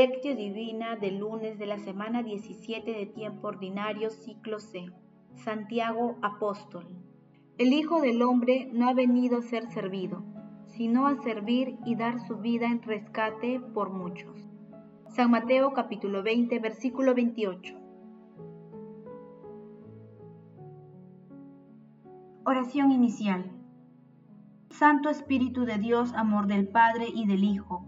Lectio Divina del lunes de la semana 17 de tiempo ordinario, ciclo C. Santiago Apóstol. El Hijo del Hombre no ha venido a ser servido, sino a servir y dar su vida en rescate por muchos. San Mateo capítulo 20, versículo 28. Oración inicial. Santo Espíritu de Dios, amor del Padre y del Hijo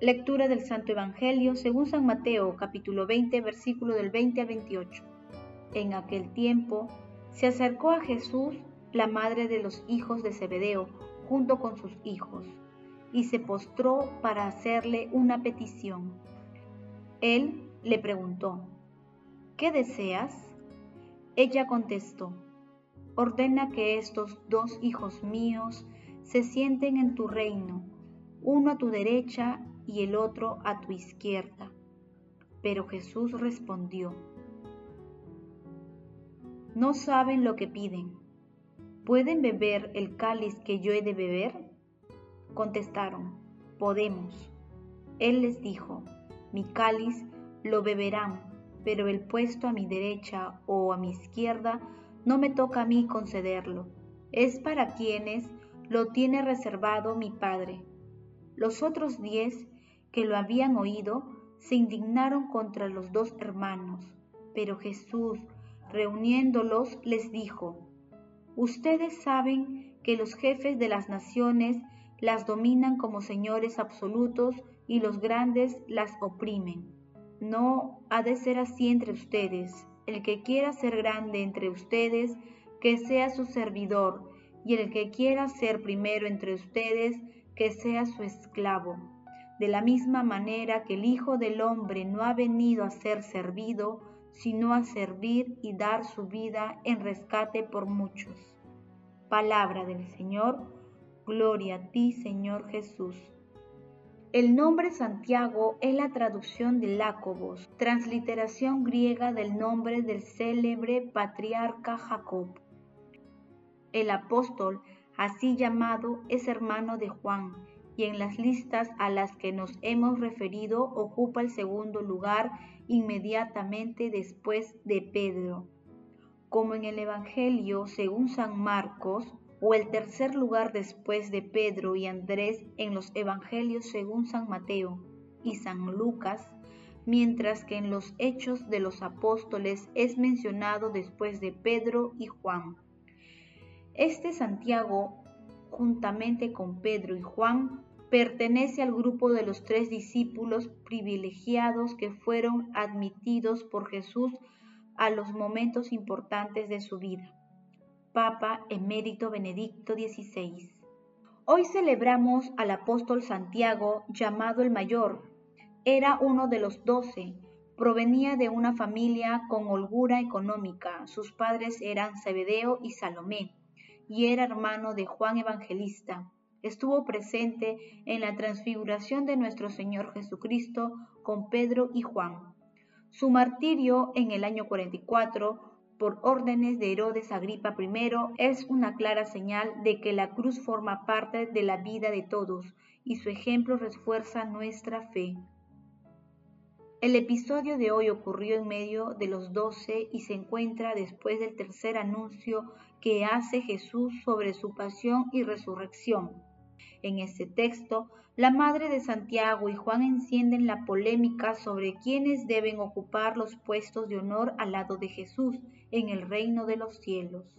Lectura del Santo Evangelio según San Mateo capítulo 20 versículo del 20 al 28. En aquel tiempo se acercó a Jesús la madre de los hijos de Zebedeo junto con sus hijos y se postró para hacerle una petición. Él le preguntó, ¿qué deseas? Ella contestó, ordena que estos dos hijos míos se sienten en tu reino, uno a tu derecha y el otro a tu izquierda. Pero Jesús respondió, no saben lo que piden. ¿Pueden beber el cáliz que yo he de beber? Contestaron, podemos. Él les dijo, mi cáliz lo beberán, pero el puesto a mi derecha o a mi izquierda no me toca a mí concederlo. Es para quienes lo tiene reservado mi Padre. Los otros diez que lo habían oído se indignaron contra los dos hermanos, pero Jesús, reuniéndolos, les dijo, Ustedes saben que los jefes de las naciones las dominan como señores absolutos y los grandes las oprimen. No ha de ser así entre ustedes. El que quiera ser grande entre ustedes, que sea su servidor, y el que quiera ser primero entre ustedes, que sea su esclavo de la misma manera que el Hijo del Hombre no ha venido a ser servido, sino a servir y dar su vida en rescate por muchos. Palabra del Señor, gloria a ti, Señor Jesús. El nombre Santiago es la traducción de Lácobos, transliteración griega del nombre del célebre patriarca Jacob. El apóstol, así llamado, es hermano de Juan, y en las listas a las que nos hemos referido ocupa el segundo lugar inmediatamente después de Pedro, como en el Evangelio según San Marcos, o el tercer lugar después de Pedro y Andrés en los Evangelios según San Mateo y San Lucas, mientras que en los Hechos de los Apóstoles es mencionado después de Pedro y Juan. Este Santiago, juntamente con Pedro y Juan, pertenece al grupo de los tres discípulos privilegiados que fueron admitidos por Jesús a los momentos importantes de su vida. Papa Emérito Benedicto XVI. Hoy celebramos al apóstol Santiago, llamado el Mayor. Era uno de los doce. Provenía de una familia con holgura económica. Sus padres eran Zebedeo y Salomé, y era hermano de Juan Evangelista estuvo presente en la transfiguración de nuestro Señor Jesucristo con Pedro y Juan. Su martirio en el año 44 por órdenes de Herodes Agripa I es una clara señal de que la cruz forma parte de la vida de todos y su ejemplo refuerza nuestra fe. El episodio de hoy ocurrió en medio de los doce y se encuentra después del tercer anuncio que hace Jesús sobre su pasión y resurrección. En este texto, la madre de Santiago y Juan encienden la polémica sobre quiénes deben ocupar los puestos de honor al lado de Jesús en el reino de los cielos.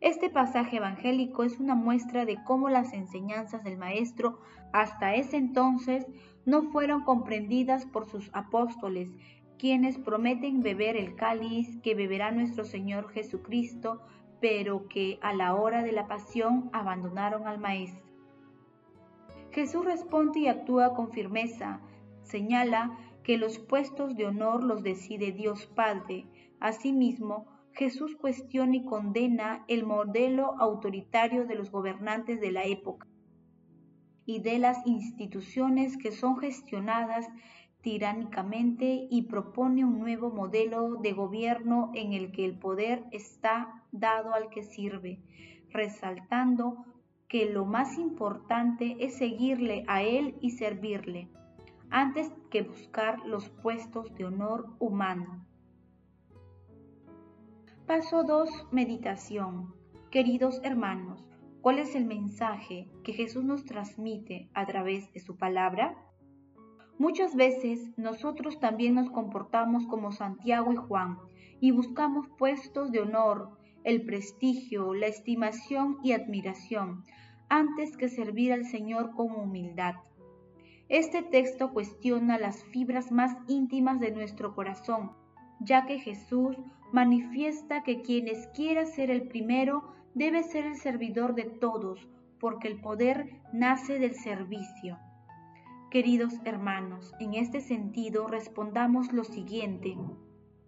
Este pasaje evangélico es una muestra de cómo las enseñanzas del Maestro hasta ese entonces no fueron comprendidas por sus apóstoles, quienes prometen beber el cáliz que beberá nuestro Señor Jesucristo, pero que a la hora de la pasión abandonaron al Maestro. Jesús responde y actúa con firmeza. Señala que los puestos de honor los decide Dios Padre. Asimismo, Jesús cuestiona y condena el modelo autoritario de los gobernantes de la época y de las instituciones que son gestionadas tiránicamente y propone un nuevo modelo de gobierno en el que el poder está dado al que sirve, resaltando que lo más importante es seguirle a él y servirle, antes que buscar los puestos de honor humano. Paso 2. Meditación. Queridos hermanos, ¿cuál es el mensaje que Jesús nos transmite a través de su palabra? Muchas veces nosotros también nos comportamos como Santiago y Juan y buscamos puestos de honor, el prestigio, la estimación y admiración, antes que servir al Señor con humildad. Este texto cuestiona las fibras más íntimas de nuestro corazón, ya que Jesús manifiesta que quienes quiera ser el primero debe ser el servidor de todos, porque el poder nace del servicio. Queridos hermanos, en este sentido respondamos lo siguiente.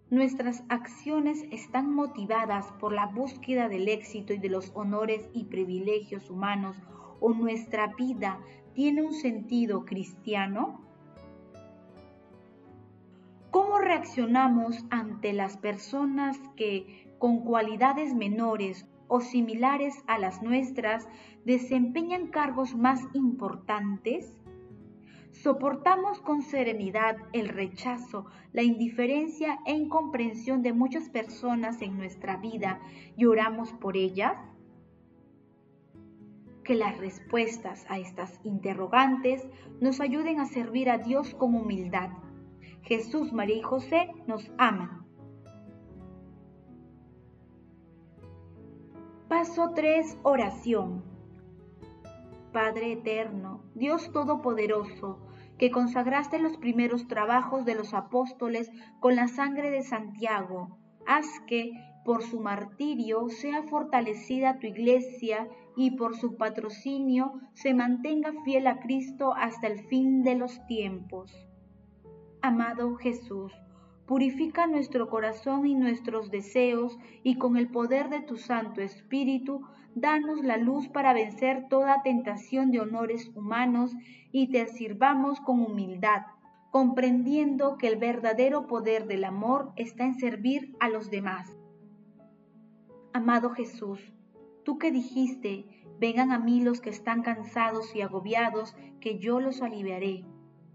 Nuestras acciones están motivadas por la búsqueda del éxito y de los honores y privilegios humanos o nuestra vida tiene un sentido cristiano? ¿Cómo reaccionamos ante las personas que, con cualidades menores o similares a las nuestras, desempeñan cargos más importantes? ¿Soportamos con serenidad el rechazo, la indiferencia e incomprensión de muchas personas en nuestra vida y oramos por ellas? Que las respuestas a estas interrogantes nos ayuden a servir a Dios con humildad Jesús, María y José nos aman. Paso 3. Oración. Padre eterno, Dios Todopoderoso, que consagraste los primeros trabajos de los apóstoles con la sangre de Santiago, haz que, por su martirio, sea fortalecida tu iglesia y por su patrocinio se mantenga fiel a Cristo hasta el fin de los tiempos. Amado Jesús, purifica nuestro corazón y nuestros deseos y con el poder de tu Santo Espíritu, danos la luz para vencer toda tentación de honores humanos y te sirvamos con humildad, comprendiendo que el verdadero poder del amor está en servir a los demás. Amado Jesús, tú que dijiste, vengan a mí los que están cansados y agobiados, que yo los aliviaré.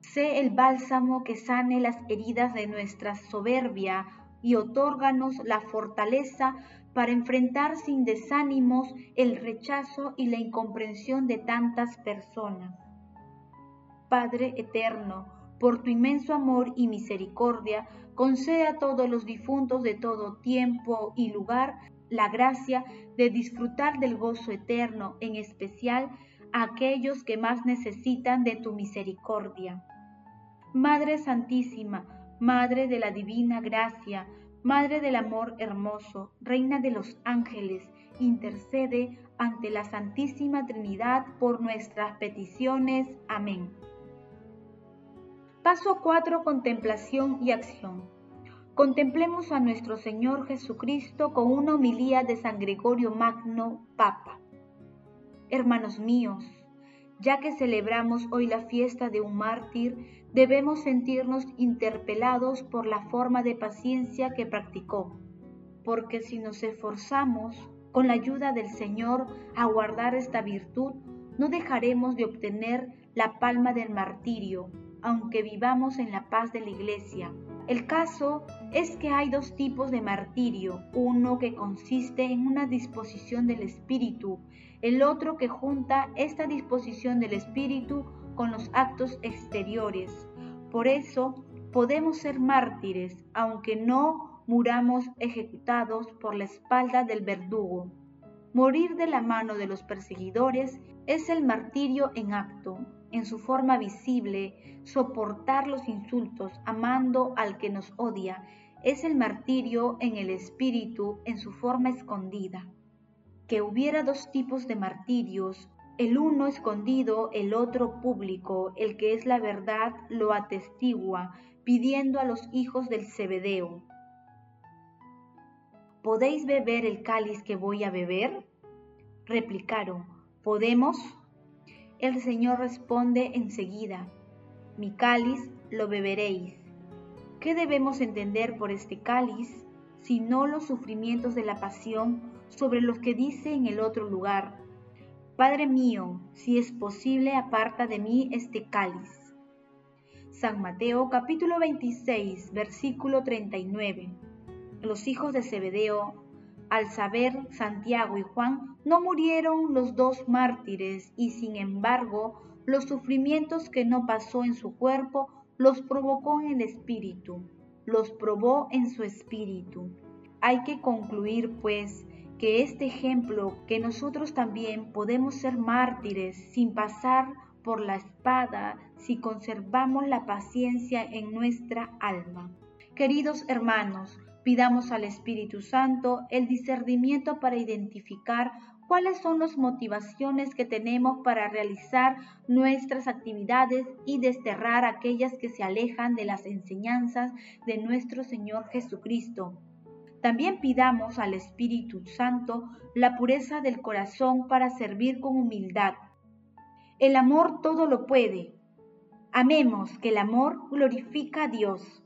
Sé el bálsamo que sane las heridas de nuestra soberbia y otórganos la fortaleza para enfrentar sin desánimos el rechazo y la incomprensión de tantas personas. Padre eterno, por tu inmenso amor y misericordia, concede a todos los difuntos de todo tiempo y lugar la gracia de disfrutar del gozo eterno, en especial a aquellos que más necesitan de tu misericordia. Madre Santísima, Madre de la Divina Gracia, Madre del Amor Hermoso, Reina de los Ángeles, intercede ante la Santísima Trinidad por nuestras peticiones. Amén. Paso 4. Contemplación y acción. Contemplemos a nuestro Señor Jesucristo con una homilía de San Gregorio Magno, Papa. Hermanos míos, ya que celebramos hoy la fiesta de un mártir, debemos sentirnos interpelados por la forma de paciencia que practicó, porque si nos esforzamos con la ayuda del Señor a guardar esta virtud, no dejaremos de obtener la palma del martirio, aunque vivamos en la paz de la iglesia. El caso es que hay dos tipos de martirio, uno que consiste en una disposición del espíritu, el otro que junta esta disposición del espíritu con los actos exteriores. Por eso podemos ser mártires, aunque no muramos ejecutados por la espalda del verdugo. Morir de la mano de los perseguidores es el martirio en acto, en su forma visible, soportar los insultos amando al que nos odia, es el martirio en el espíritu, en su forma escondida. Que hubiera dos tipos de martirios, el uno escondido, el otro público, el que es la verdad lo atestigua, pidiendo a los hijos del Zebedeo, ¿podéis beber el cáliz que voy a beber? Replicaron, ¿podemos? El Señor responde enseguida, mi cáliz lo beberéis. ¿Qué debemos entender por este cáliz, sino los sufrimientos de la pasión sobre los que dice en el otro lugar, Padre mío, si es posible, aparta de mí este cáliz. San Mateo capítulo 26, versículo 39 los hijos de Zebedeo, al saber Santiago y Juan, no murieron los dos mártires y sin embargo los sufrimientos que no pasó en su cuerpo los provocó en el espíritu, los probó en su espíritu. Hay que concluir, pues, que este ejemplo, que nosotros también podemos ser mártires sin pasar por la espada si conservamos la paciencia en nuestra alma. Queridos hermanos, Pidamos al Espíritu Santo el discernimiento para identificar cuáles son las motivaciones que tenemos para realizar nuestras actividades y desterrar aquellas que se alejan de las enseñanzas de nuestro Señor Jesucristo. También pidamos al Espíritu Santo la pureza del corazón para servir con humildad. El amor todo lo puede. Amemos que el amor glorifica a Dios.